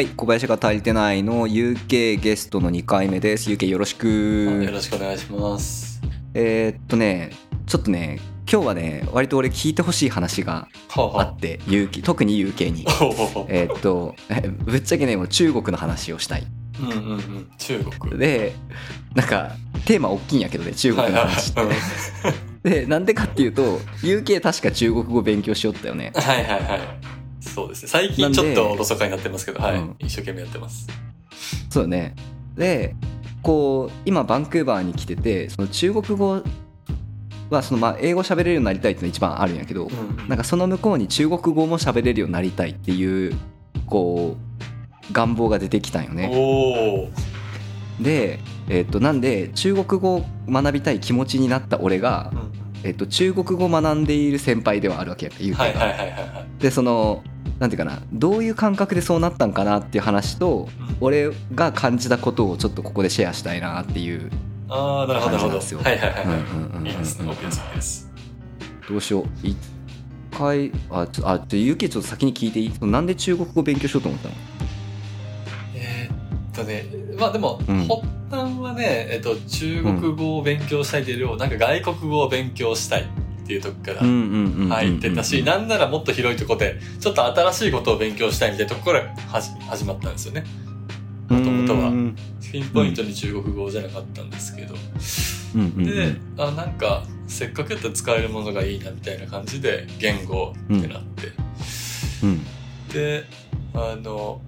はい、小林が足りてないの UK ゲストの2回目です。UK よろしよく。ろしくお願いします。えーっとね、ちょっとね、今日はね、割と俺聞いてほしい話がはあ、はあって、UK 特に UK に。えーっと、え ぶっちゃけね、もう中国の話をしたい。うんうんうん。中国。で、なんか、テーマ大きいんやけどね、中国の話って。はいで、なんでかっていうと、UK 確か中国語勉強しよったよね。はいはいはい。そうですね。最近ちょっとおろそかになってますけど、はい、うん一生懸命やってます。そうね。で、こう、今バンクーバーに来てて、その中国語は、そのまあ英語喋れるようになりたいっていうのが一番あるんやけど、うんなんかその向こうに中国語も喋れるようになりたいっていう、こう、願望が出てきたんよね。で、えっと、なんで、中国語を学びたい気持ちになった俺がう、んえっと、中国語を学んでいる先輩ではあるわけや言うてはいはいはいはいはい。で、その、なんていうかな、どういう感覚でそうなったんかなっていう話と、うん俺が感じたことをちょっとここでシェアしたいなっていうああ、なるほどなるほど。はいはいはいい。いいですね。OK です。どうしよう一回あちょあちょゆうきちょっと先に聞いていい？なんで中国語勉強しようと思ったの？えーっとね、まあでも、うん発端はね、えっと、中国語を勉強したいというよりも、なんか外国語を勉強したいっていうとこから入ってたし、なんならもっと広いところで、ちょっと新しいことを勉強したいみたいなところからはじ始まったんですよね。もともとはうんピンポイントに中国語じゃなかったんですけど。うんうんで、あ、なんか、せっかくやったら使えるものがいいなみたいな感じで、言語ってなって。うんで、あの、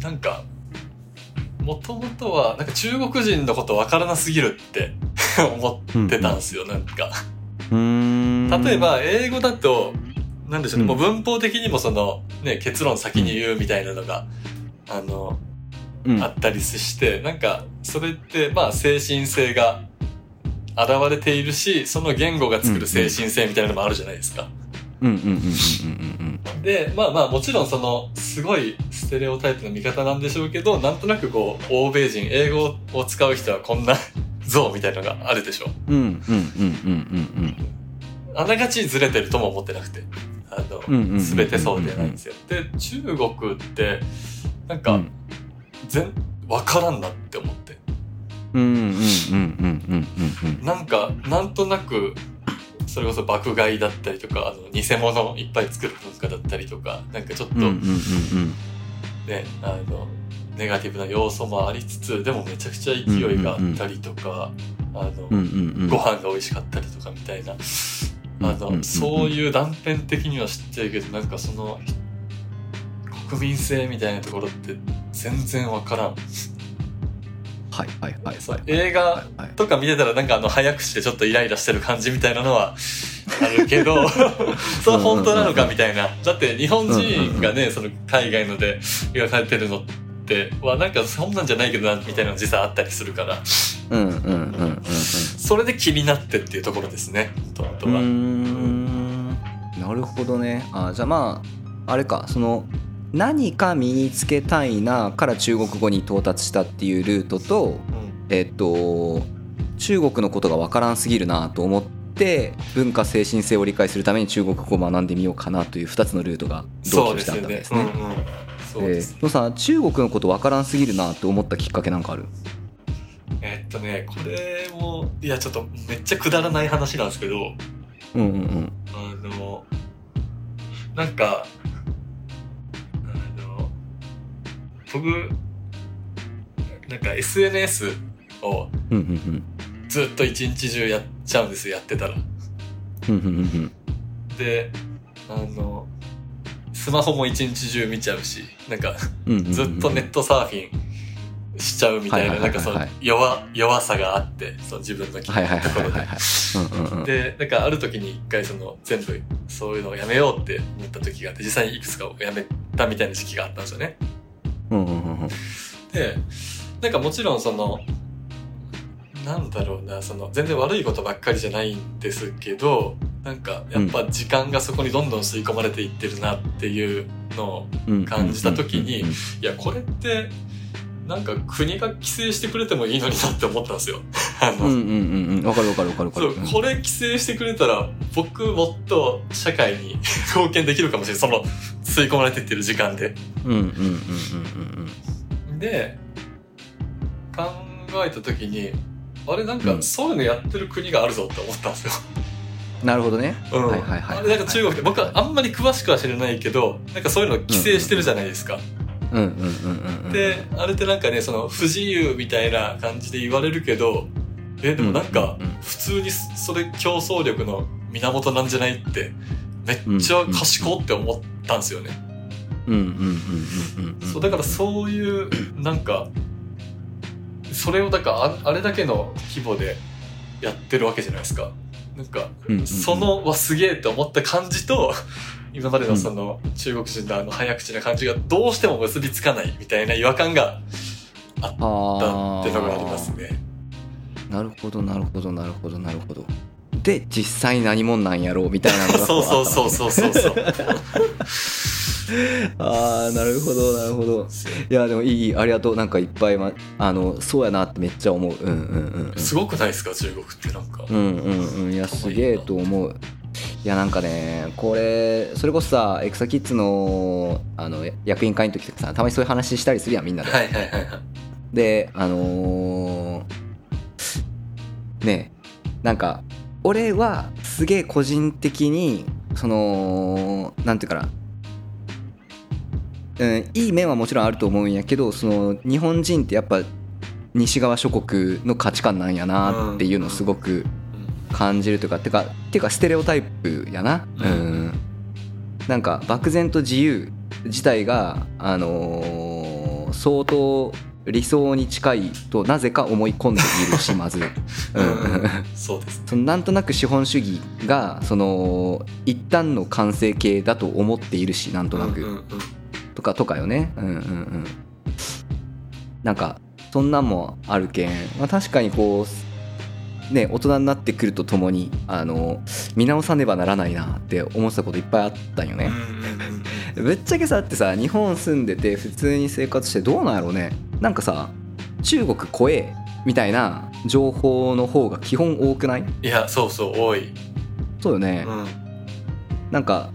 なんか、もともとは、なんか中国人のことわからなすぎるって 思ってたんですよ、なんか。うん。例えば、英語だと、なんでしょうね、うん。もう文法的にもその、ね、結論先に言うみたいなのが、あの、うん。あったりして、なんか、それって、まあ、精神性が現れているし、その言語が作る精神性みたいなのもあるじゃないですか。で、まあまあ、もちろんその、すごいステレオタイプの見方なんでしょうけど、なんとなくこう、欧米人、英語を使う人はこんな像みたいなのがあるでしょ。うんうんうんうんうんあながちずれてるとも思ってなくて。あの、うんうんうんうんすべてそうではないんですよ。で、中国って、なんか、うん全、わからんなって思って。うんうんうんうんうんうんうんなんか、なんとなく、それこそ爆買いだったりとか、あの、偽物いっぱい作る文化だったりとか、なんかちょっとうんうんうんね、あの、ネガティブな要素もありつつ、でもめちゃくちゃ勢いがあったりとか、あの、うんうんうん。ご飯が美味しかったりとかみたいな、あの、うんうんうん。そういう断片的には知ってるけど、なんかその、国民性みたいなところって全然わからん。はいはい映画とか見てたらなんかあの早くしてちょっとイライラしてる感じみたいなのはあるけど、それ本当なのかみたいな。だって日本人がね、その海外ので描かれてるのって、はなんかそんなんじゃないけどな、みたいなの実際あったりするから、うんうんうんうんうん。それで気になってっていうところですね、本当うーは。ん。なるほどね。あじゃあまああれかその何か身につけたいなから中国語に到達したっていうルートとうん。えっと中国のことが分からんすぎるなと思って文化精神性を理解するために中国語を学んでみようかなという2つのルートが同居したわけですね。そうえです。ー、のさ中国のこと分からんすぎるなって思ったきっかけなんかある？えっとね、これも、いや、ちょっとめっちゃくだらない話なんですけど、うんうんうんあの、なんか、あの、僕、なんか SNS をうんうんずっと一日中やっちゃうんですよ、やってたら。うんうんうんうんで、あの、スマホも一日中見ちゃうし、なんかうんうんうんずっとネットサーフィンしちゃうみたいな、はいはないんかその弱、弱さがあって、その自分のところで。で、なんかある時に一回その全部そういうのをやめようって思った時があって、実際にいくつかをやめたみたいな時期があったんですよね。うんうんうんうん。で、なんかもちろんその、なんだろうな、その全然悪いことばっかりじゃないんですけど、なんかやっぱ時間がそこにどんどん吸い込まれていってるなっていうのをうん。感じた時にうん。うん。いや、これってなんか国が規制してくれてもいいのになって思ったんですよ。あの、うんうんうんうん。わかるわかるわかるわかる。そう、これ規制してくれたら、僕もっと社会に 貢献できるかもしれない。その、吸い込まれてってる時間で。うんうんうんうん。で、考えた時に、あれなんか、うんそういうのやってる国があるぞって思ったんですよ。うんなるほどねうん。はいはいはいあれなんか中国って、僕はあんまり詳しくは知らないけど、なんかそういうの規制してるじゃないですか。うんうんうんうんうんで、あれってなんかね、その不自由みたいな感じで言われるけど、え、でもなんか普通にそれ競争力の源なんじゃないって、めっちゃ賢って思ったんですよね。うんうんうんうんうんそう、だからそういう、なんか、それをだからあ、あれだけの規模でやってるわけじゃないですか。なんか、その、わ、すげえって思った感じと、今までのその、中国人のあの早口な感じがどうしても結びつかないみたいな違和感があったあってのがありますね。ーなるほどなるほどなるほどなるほどで実際何者なんやろうみたいなのが そうそうそうそうそうそう。ああなるほどなるほど。いやでもいいありがとう。なんかいっぱい、ま、あのそうやなってめっちゃ思う。うんうんうんうん。すごくないですか中国ってなんか。うんうんうん。いやすげえと思う。いやなんかねこれそれこそさエクサキッズのあの役員会の時とかさたまにそういう話したりするやんみんなで、はいはいはいはい。であのーねなんか俺はすげえ個人的にそのなんていうかなうん、いい面はもちろんあると思うんやけどその日本人ってやっぱ西側諸国の価値観なんやなっていうのをすごく感じるというか、てかっていうかステレオタイプやな、ううんん。なんか漠然と自由自体が、あのー相当理想に近いとなぜか思い込んでいるし まず、うん。うん。そうです。そのなんとなく資本主義がその一旦の完成形だと思っているしなんとなく、うんうんうんとかとかよね。うんうんうん。なんかそんなんもあるけん、まあ、確かにこうね大人になってくるとともにあの見直さねばならないなって思ってたこといっぱいあったんよね、ぶっちゃけさってさ日本住んでて普通に生活してどうなんやろうね。なんかさ中国怖えみたいな情報の方が基本多くない？いや、そうそう、多い。そうよね、うん。なんか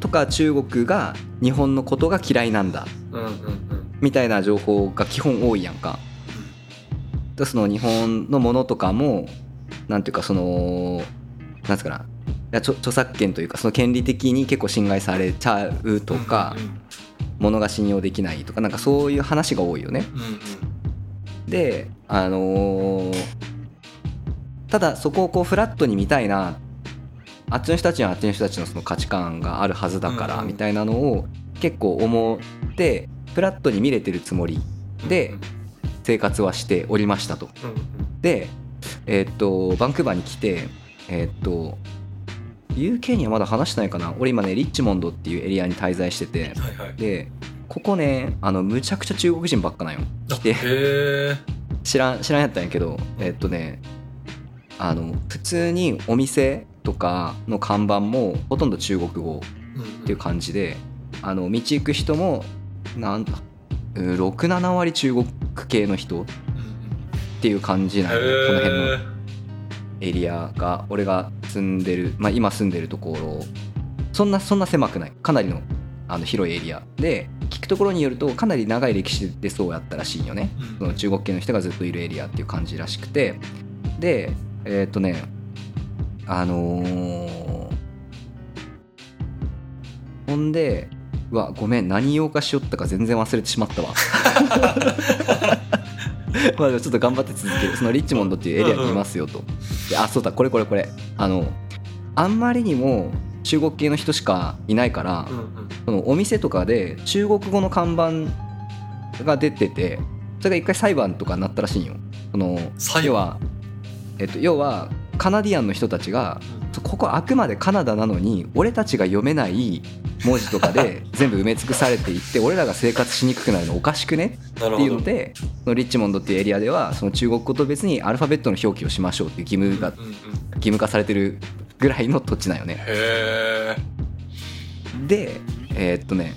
とか中国が日本のことが嫌いなんだ。うんうんうん。みたいな情報が基本多いやんか。でその日本のものとかもなんていうかそのなんつうかな。著著作権というかその権利的に結構侵害されちゃうとかうんうん。物が信用できないとかなんかそういう話が多いよね。うんうん。であのーただそこをこうフラットに見たいなあっちの人たちにはあっちの人たちのその価値観があるはずだからみたいなのを結構思ってフラットに見れてるつもりで生活はしておりましたと。で、えーっとバンクーバーに来てえーっと UK にはまだ話してないかな俺今ねリッチモンドっていうエリアに滞在しててはいはい。でここねあのむちゃくちゃ中国人ばっかなんよ来て。知らん知らんやったんやけどえーっとねあの普通にお店とかの看板もほとんど中国語っていう感じであの道行く人もなんだ67割中国系の人っていう感じなんよねこの辺のへエリアが俺が住んでる、まあ、今住んでるところ。そんなそんな狭くない。かなりのあの広いエリアで聞くところによるとかなり長い歴史でそうやったらしいよね。その中国系の人がずっといるエリアっていう感じらしくて。でえーっとねあのーほんでうわごめん何用かしよったか全然忘れてしまったわ。まあちょっと頑張って続ける。そのリッチモンドっていうエリアにいますよと、であそうだこれこれこれ。あのあんまりにも中国系の人しかいないから、うんうん。そのお店とかで中国語の看板が出ててそれが一回裁判とかになったらしいんよ。その裁判？要は、えっと、要はカナディアンの人たちがここあくまでカナダなのに俺たちが読めない文字とかで 全部埋め尽くされていって俺らが生活しにくくなるのおかしくね？っていうの。でそのリッチモンドっていうエリアではその中国語と別にアルファベットの表記をしましょうっていう義務がうんうん義務化されてるぐらいの土地なんよね。でえーっとね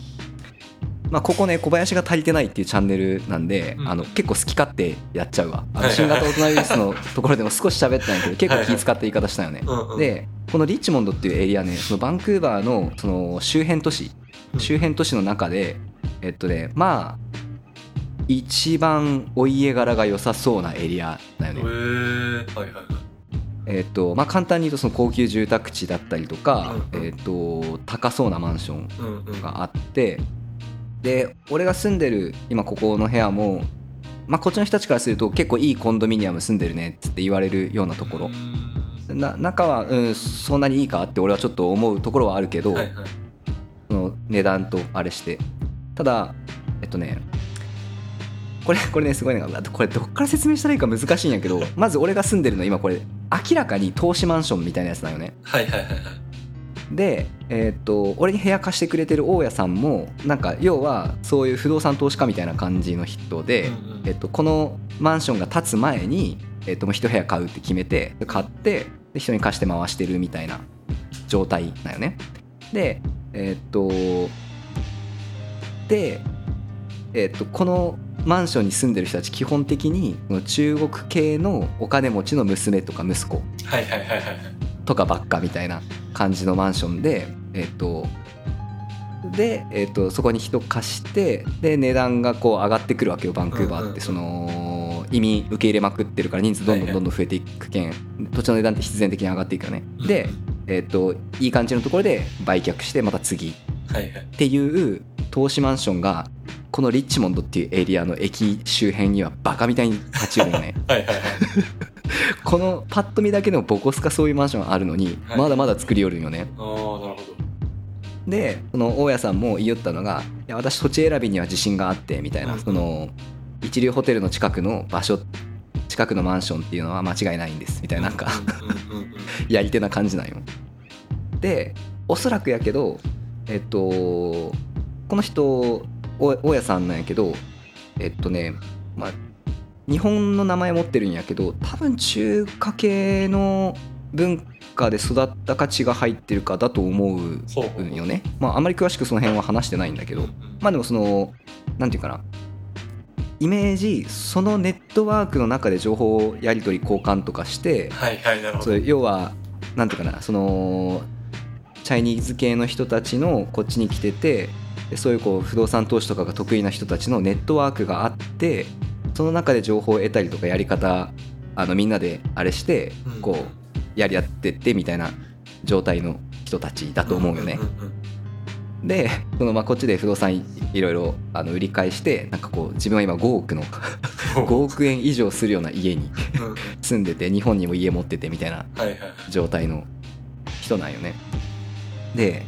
まあ、ここね小林が足りてないっていうチャンネルなんで、うん。あの結構好き勝手やっちゃうわ。あのはい。はいはい新型大人ウイルスのところでも少し喋ったんやけど結構気使った言い方したよね。うんうん。でこのリッチモンドっていうエリアねそのバンクーバーのその周辺都市うん。周辺都市の中でえっとねまあ一番お家柄が良さそうなエリアだよね。へえはいはいはい。えっとまあ簡単に言うとその高級住宅地だったりとかうんうん。えっと高そうなマンションうんうんがあってで俺が住んでる今ここの部屋も、まあ、こっちの人たちからすると結構いいコンドミニアム住んでるねって言われるようなところ。うんな中は、うん、そんなにいいかって俺はちょっと思うところはあるけど、はいはい。その値段とあれして。ただえっとねこれこれねすごいねこれどっから説明したらいいか難しいんやけどまず俺が住んでるの今これ明らかに投資マンションみたいなやつだよね。はいはいはいはいで、えーっと俺に部屋貸してくれてる大家さんもなんか要はそういう不動産投資家みたいな感じの人で、うんうん。えっとこのマンションが建つ前に、えっともう一部屋買うって決めて買ってで人に貸して回してるみたいな状態だよね。でえっとで、えっとこのマンションに住んでる人たち基本的に中国系のお金持ちの娘とか息子。はいはいはいはいはいとかばっかみたいな感じのマンションでえっ、とで、えっとそこに人貸してで値段がこう上がってくるわけよバンクーバーって、うんうんうん。その移民受け入れまくってるから人数どんどんどんどん増えていくけん、土地の値段って必然的に上がっていくよね、で、えっといい感じのところで売却してまた次。っはいはい。ていう投資マンションがこのリッチモンドっていうエリアの駅周辺にはバカみたいに立ち寄るよね。はいはいはい このパッと見だけでもボコスカそういうマンションあるのにはい。まだまだ作り寄るんよね、ああなるほど。でその大家さんも言いよったのが「いや私土地選びには自信があって」みたいな、うんその一流ホテルの近くの場所近くのマンションっていうのは間違いないんですみたいななんかうんうんうんうん。やり手な感じなんよ。でおそらくやけどえっとこの人お大家さんなんやけどえっとねまあ日本の名前持ってるんやけど多分中華系の文化で育ったか血が入ってるかだと思うほうほうよねまああんまり詳しくその辺は話してないんだけど。まあでもそのなんていうかな。イメージそのネットワークの中で情報やり取り交換とかしてはいはいなるほど。要はなんていうかなそのチャイニーズ系の人たちのこっちに来ててでそういうこう不動産投資とかが得意な人たちのネットワークがあってその中で情報を得たりとかやり方あのみんなであれしてうん。こうやり合ってってみたいな状態の人たちだと思うよね。でそのまあこっちで不動産いいろいろあの売り買いしてなんかこう自分は今5億のうん5億円以上するような家に住んでて日本にも家持っててみたいな状態の人なんよね。で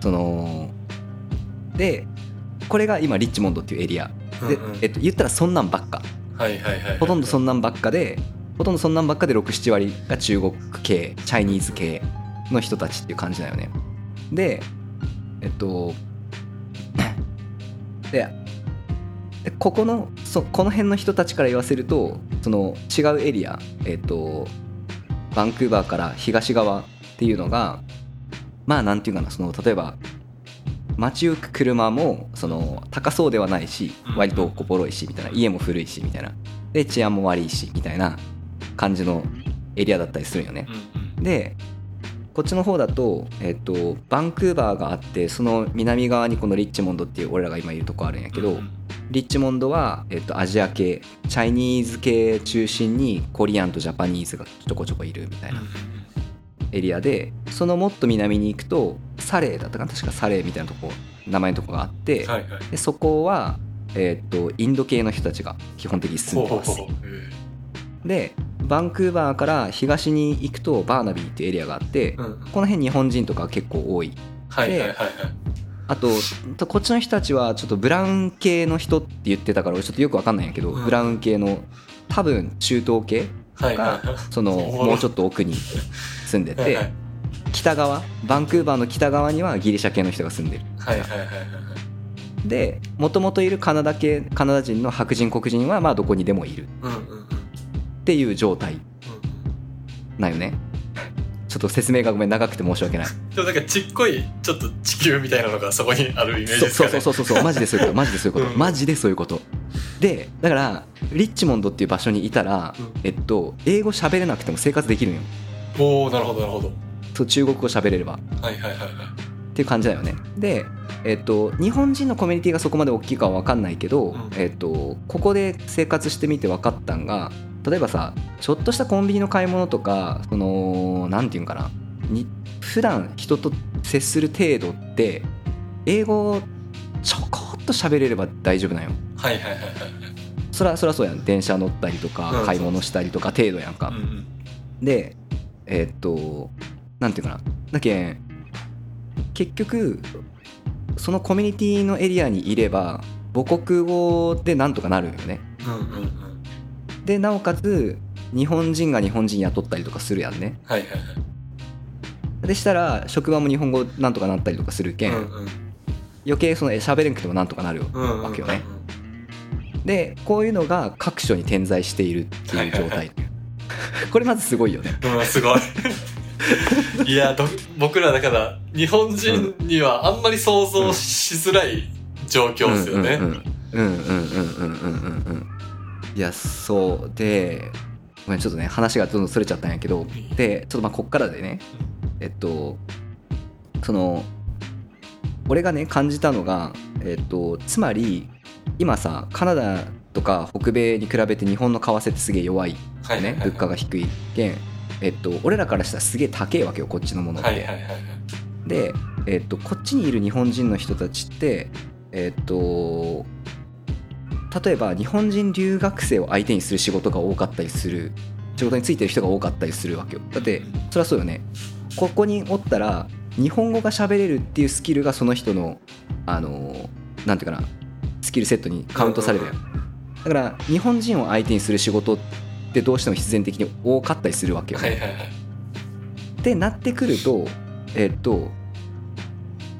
そのでこれが今リッチモンドっていうエリアで、えっと、言ったらそんなんばっか。ほとんどそんなんばっかでほとんどそんなんばっかで67割が中国系チャイニーズ系の人たちっていう感じだよね。でえっと ででここのそこの辺の人たちから言わせるとその違うエリア、えっと、バンクーバーから東側っていうのがまあなんていうかなその例えば街行く車もその高そうではないしうん。割とこぼろいしみたいな家も古いしみたいな。で治安も悪いしみたいな感じのエリアだったりするんよねでこっちの方だと,、えっとバンクーバーがあってその南側にこのリッチモンドっていう俺らが今いるとこあるんやけど、リッチモンドは、えっとアジア系チャイニーズ系中心にコリアンとジャパニーズがちょこちょこいるみたいなエリアでそのもっと南に行くとサレーだったかな？確かサレーみたいなとこ名前のとこがあって、はいはい。でそこは、えっとインド系の人たちが基本的に住んでます。ほうほうほう。へでバンクーバーから東に行くとバーナビーっていうエリアがあって、えうんうん。この辺日本人とか結構多い。はいはいはいはい。あととこっちの人たちはちょっとブラウン系の人って言ってたから俺ちょっとよくわかんないんやけど、うん。ブラウン系の多分中東系がはいはいはい。その もうちょっと奥に住んでてはいはい。北側バンクーバーの北側にはギリシャ系の人が住んでる。はいはいはいはいでもともといるカナダ系カナダ人の白人黒人はまあどこにでもいる。うんうんっていう状態。なんよね。ちょっっと説明がごめん長くて申し訳ない。でもなんかちっこいちょっと地球みたいなのがそこにあるイメージですかね。そうそうそうそうマジでそういうこと。マジでそういうこと、うんマジでそういうこと。でだからリッチモンドっていう場所にいたら、うん。えっと英語喋れなくても生活できるんよおおなるほどなるほど。そう中国語喋れれば。はいはいはいはい。っていう感じだよね。でえっと日本人のコミュニティがそこまで大きいかは分かんないけど、うん。えっとここで生活してみて分かったんが例えばさちょっとしたコンビニの買い物とかそのなんていうんかな。に普段人と接する程度って英語ちょこっと喋れれば大丈夫なんよ。はいはいはいはいそらそらそうやん。電車乗ったりとうんか買い物したりとか程度やんか、うんうん。でえーっとなんていうかな。だけん結局そのコミュニティのエリアにいれば母国語でなんとかなるよね。うんうんうん。でなおかつ日本人が日本人雇ったりとかするやんね。はいはいはい。でしたら職場も日本語なんとかなったりとかするけん、うんうん。余計そのえ喋れんくてもなんとかなるわけよね。でこういうのが各所に点在しているっていう状態、はいはい これまずすごいよね。うん、すごい。いや僕らだから日本人にはあんまり想像しづらい状況ですよね。うんうんうんうんうんうんうんいやそうでごめんちょっとね話がどんどんそれちゃったんやけどでちょっとまあこっからでねえっとその俺がね感じたのがえっとつまり今さカナダとか北米に比べて日本の為替ってすげえ弱いはいはいはいよね物価が低い。けんえっと俺らからしたらすげえ高えわけよこっちのものって、はいはいはいはいで、えっとこっちにいる日本人の人たちってえっと例えば日本人留学生を相手にする仕事が多かったりする仕事についてる人が多かったりするわけよ。だってそりゃそうよね。ここにおったら日本語が喋れるっていうスキルがその人のあのなんていうかなスキルセットにカウントされる。やんだから日本人を相手にする仕事ってどうしても必然的に多かったりするわけよね、はいはいはい。ってなってくるとえっと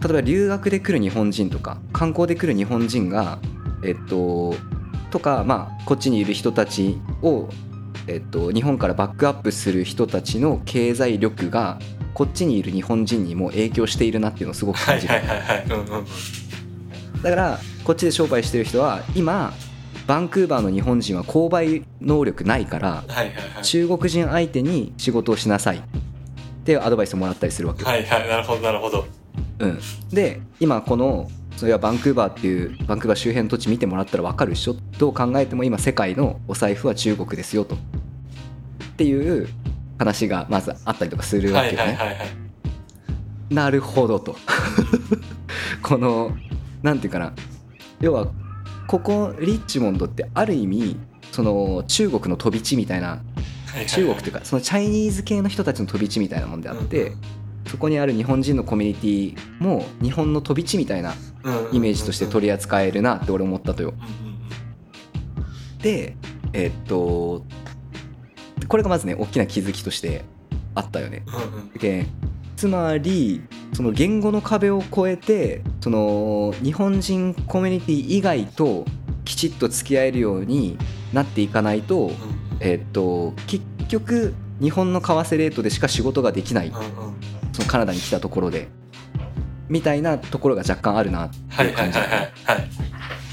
例えば留学で来る日本人とか観光で来る日本人がえっととかまあこっちにいる人たちをえっと日本からバックアップする人たちの経済力がこっちにいる日本人にも影響しているなっていうのをすごくはい感じる、だからこっちで商売してる人は今バンクーバーの日本人は購買能力ないから中国人相手に仕事をしなさい。ってアドバイスをもらったりするわけよ。はいはい。なるほどなるほど。うん、で今このそれはバンクーバーっていうバンクーバー周辺の土地見てもらったら分かるでしょ？どう考えても今世界のお財布は中国ですよと。っていう話がまずあったりとかするわはいけよね。はいはいはい。なるほどと。このなんていうかな。要はここリッチモンドってある意味その中国の飛び地みたいな中国というかそのチャイニーズ系の人たちの飛び地みたいなもんであって、うん。そこにある日本人のコミュニティも日本の飛び地みたいなイメージとして取り扱えるなって俺思ったとよ。でえっとこれがまずね大きな気づきとしてあったよね。でつまりその言語の壁を越えてその日本人コミュニティ以外ときちっと付き合えるようになっていかないと、うんえっと結局日本の為替レートでしか仕事ができない。そのカナダに来たところで。みたいなところが若干あるなってはいいうはい感じ、はいはいはい。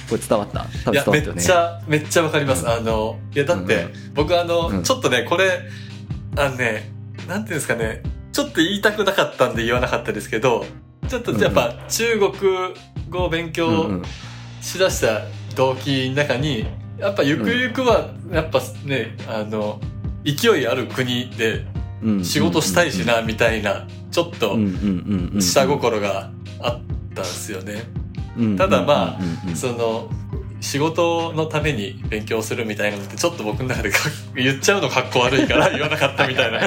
これ伝わった？多分伝わったよね。っちゃめっちゃわかります、うん。あのいやだって、うん。僕あの、うん。ちょっとねこれあのねなんていうんですかねちょっと言いたくなかったんで言わなかったですけどちょっとやっぱ中国語を勉うん強うん。しだした動機の中にやっぱゆくゆくはやっぱねあの勢いある国でうん仕事したいしなみたいなちょっと下心があったんですよね。うんただまあその仕事のために勉強するみたいなのってちょっと僕の中でか言っちゃうのかっこ悪いから 言わなかったみたいな。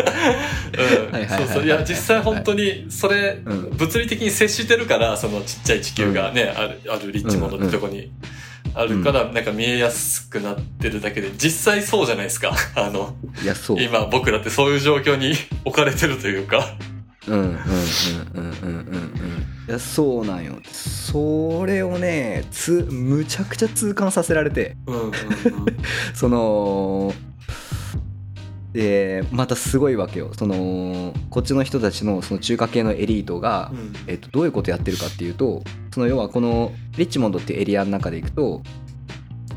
そうそう。いや、実際本当にそれ、うん物理的に接してるから、そのちっちゃい地球がね、ある、あるリッチモンドってとこに。あるから、なんか見えやすくなってるだけで、実際そうじゃないですか。あの、今僕らってそういう状況に置かれてるというか。うんうんうんうんうんうんうんいやそうなんよ。それをねつむちゃくちゃ痛感させられて。うんうんうん。そのでまたすごいわけよ。そのこっちの人たちのその中華系のエリートが、うん。えっと、どういうことやってるかっていうとその要はこのリッチモンドっていうエリアの中でいくと、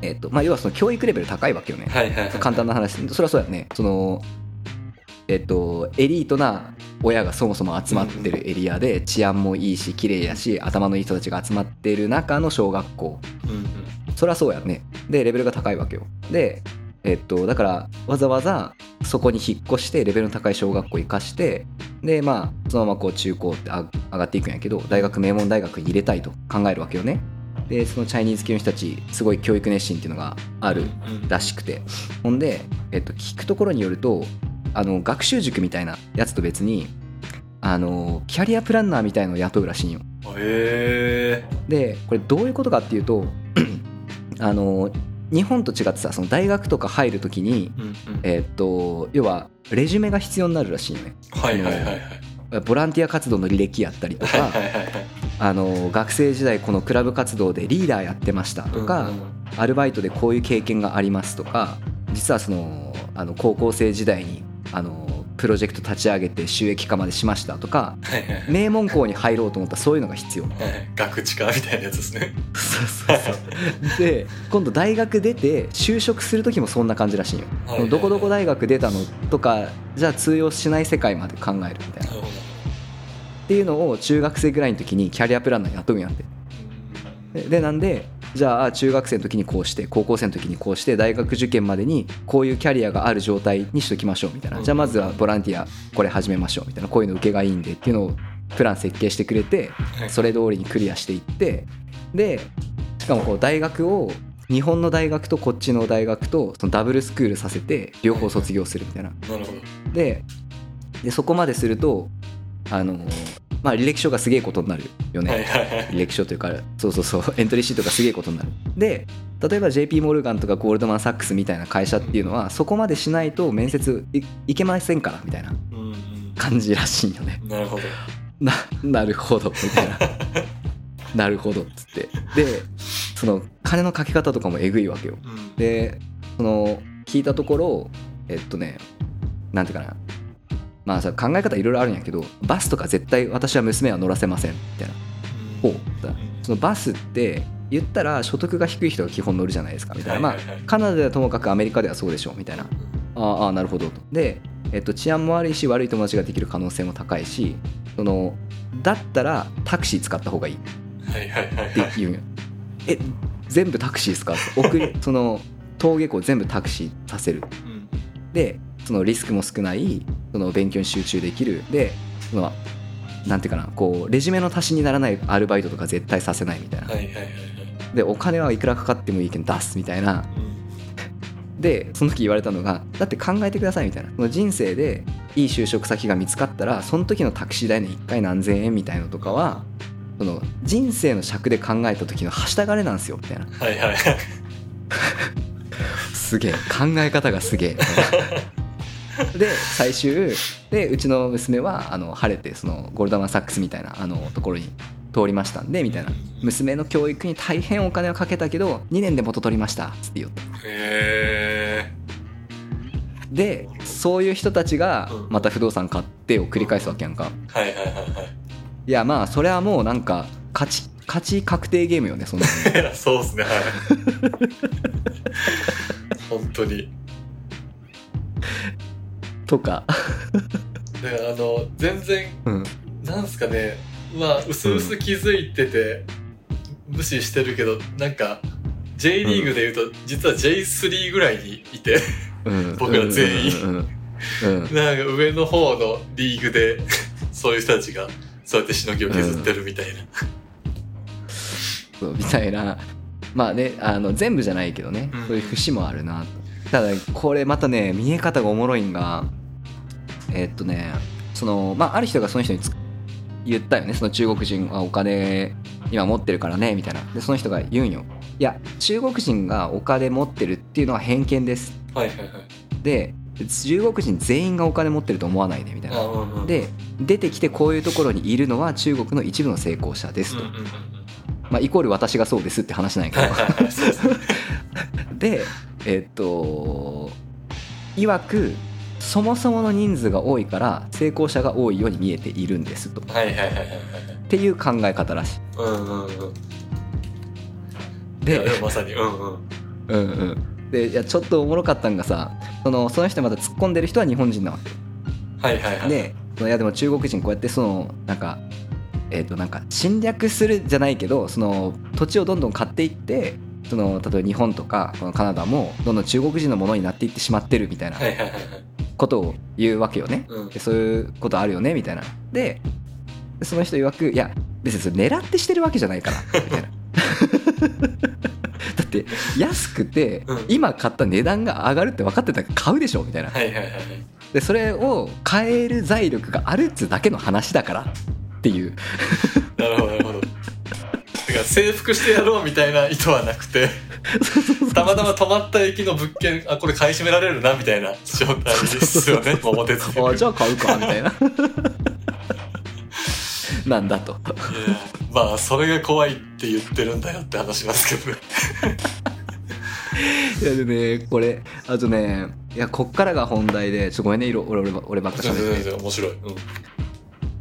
えっとまあ、要はその教育レベル高いわけよね、はいはいはい簡単な話それはそうやね。そのえっとエリートな親がそもそも集まってるエリアで治安もいいし綺麗やし頭のいい人たちが集まってる中の小学校。うんうん。そりゃそうやね。でレベルが高いわけよ。でえっとだからわざわざそこに引っ越してレベルの高い小学校行かしてでまあそのままこう中高ってあ上がっていくんやけど大学名門大学に入れたいと考えるわけよね。でそのチャイニーズ系の人たちすごい教育熱心っていうのがあるうんらしくてほんで、えっと、聞くところによるとあの学習塾みたいなやつと別にあのキャリアプランナーみたいのを雇うらしいんよ。へえでこれどういうことかっていうと あの日本と違ってさその大学とか入るときに、うんうん。えっと要はレジュメが必要になるらしいよね。はいはいはいはい。ボランティア活動の履歴やったりとかはいはいはいはい。あの学生時代このクラブ活動でリーダーやってましたとか、うんうん。アルバイトでこういう経験がありますとか実はそのあの高校生時代にあのプロジェクト立ち上げて収益化までしましたとか名門校に入ろうと思ったらそういうのが必要はい学知化みたいなやつですね。そうそうそう。で今度大学出て就職する時もそんな感じらしいよ、はいどこどこ大学出たのとかじゃあ通用しない世界まで考えるみたいな。っていうのを中学生ぐらいの時にキャリアプランナー雇うんやって。ででなんでじゃあ中学生の時にこうして高校生の時にこうして大学受験までにこういうキャリアがある状態にしときましょうみたいな。じゃあまずはボランティアこれ始めましょうみたいなこういうの受けがいいんでっていうのをプラン設計してくれてはい。それ通りにクリアしていってでしかもこう大学を日本の大学とこっちの大学とそのダブルスクールさせて両方卒業するみたいな。なるほど。ででそこまでするとあのまあ履歴書がすげえことになるよね、はいはいはい。履歴書というかそうそうそう。エントリーシートがすげえことになる。で例えば JP モルガンとかゴールドマン・サックスみたいな会社っていうのはそこまでしないと面接いいけませんからみたいな感じらしいよね。なるほど。ななるほどみたいな。なるほどっつって。でその金のかけ方とかもえぐいわけよ。うん。でその聞いたところえっとねなんていうかなまあさ考え方いろいろあるんやけどバスとか絶対私は娘は乗らせませんみたいな。ほう。そのバスって言ったら所得が低い人が基本乗るじゃないですかみたいな、まあカナダではともかくアメリカではそうでしょうみたいな。あーあーなるほどと。で、えっと、治安も悪いし悪い友達ができる可能性も高いしそのだったらタクシー使った方がいい。っはいはいはいてはい。言うんよえ全部タクシーですか？送りその登下校全部タクシーさせる。うん。でそのリスクも少ないその勉強に集中できる。でそのなんていうかなこうレジュメの足しにならないアルバイトとか絶対させないみたいな。はいはいはいはい。でお金はいくらかかってもいいけど出すみたいな。うん。でその時言われたのがだって考えてくださいみたいな。その人生でいい就職先が見つかったらその時のタクシー代の1回何千円みたいのとかはその人生の尺で考えた時のはしたがれなんですよみたいな。はいはいはい。すげえ。考え方がすげえ で最終でうちの娘はあの晴れてそのゴールドマン・サックスみたいなあのところに通りましたんでみたいな。娘の教育に大変お金をかけたけど2年で元取りましたっつって言ったへでそういう人たちがうん。また不動産買ってを繰り返すわけやんか。えはいはいはいはい。いやまあそれはもうなんか勝ち勝ち確定ゲームよねそんな そうですねはい。本当にとか。だからあの全然うん。なんすかね。まあうすうす気づいてて、無視してるけどなんか J リーグでいうと、実は J3 ぐらいにいてうん。僕ら全員。うんうんうんうん。なんか上の方のリーグでそういう人たちがそうやってしのぎを削ってるみたいな、そうみたいな。まあねあの全部じゃないけどね、うん。そういう節もあるなただこれまたね見え方がおもろいんがえっとねそのまあある人がその人につ言ったよね。その中国人はお金今持ってるからねみたいな。でその人が言うんよ。いや中国人がお金持ってるっていうのは偏見です。はいはいはい。で中国人全員がお金持ってると思わないでみたいな。あうんうんで出てきてこういうところにいるのは中国の一部の成功者ですと、うんうんうんうん。まあ、イコール私がそうですって話なんやけど。でえっといわくそもそもの人数が多いから成功者が多いように見えているんですと。はいはいはいはいはい。っていう考え方らしい。うんうんうん。でまさにうんうん。うんうん。でいやちょっとおもろかったんがさそのその人また突っ込んでる人は日本人なわけ。はいはいはい。でそのいやでも中国人こうやってそのなんかえっ、となんか侵略するじゃないけどその土地をどんどん買っていってその例えば日本とかこのカナダもどんどん中国人のものになっていってしまってるみたいなことを言うわけよね。うんでそういうことあるよねみたいな。ででその人曰くいや別にそれ狙ってしてるわけじゃないからみたいな。だって安くてうん今買った値段が上がるって分かってたから買うでしょみたいな。でそれを変える財力があるっつうだけの話だからっていう征服してやろうみたいな意図はなくてたまたま止まった駅の物件あこれ買い占められるなみたいな状態ですよね桃鉄じゃあ買うかみたいな。なんだと。まあそれが怖いって言ってるんだよって話しますけどね。いやでねこれあとねいやこっからが本題でちょっとごめんね色俺俺ば俺ばっか全然喋って。全然面白い、うん、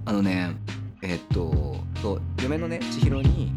あのねえっとそう嫁のね千尋に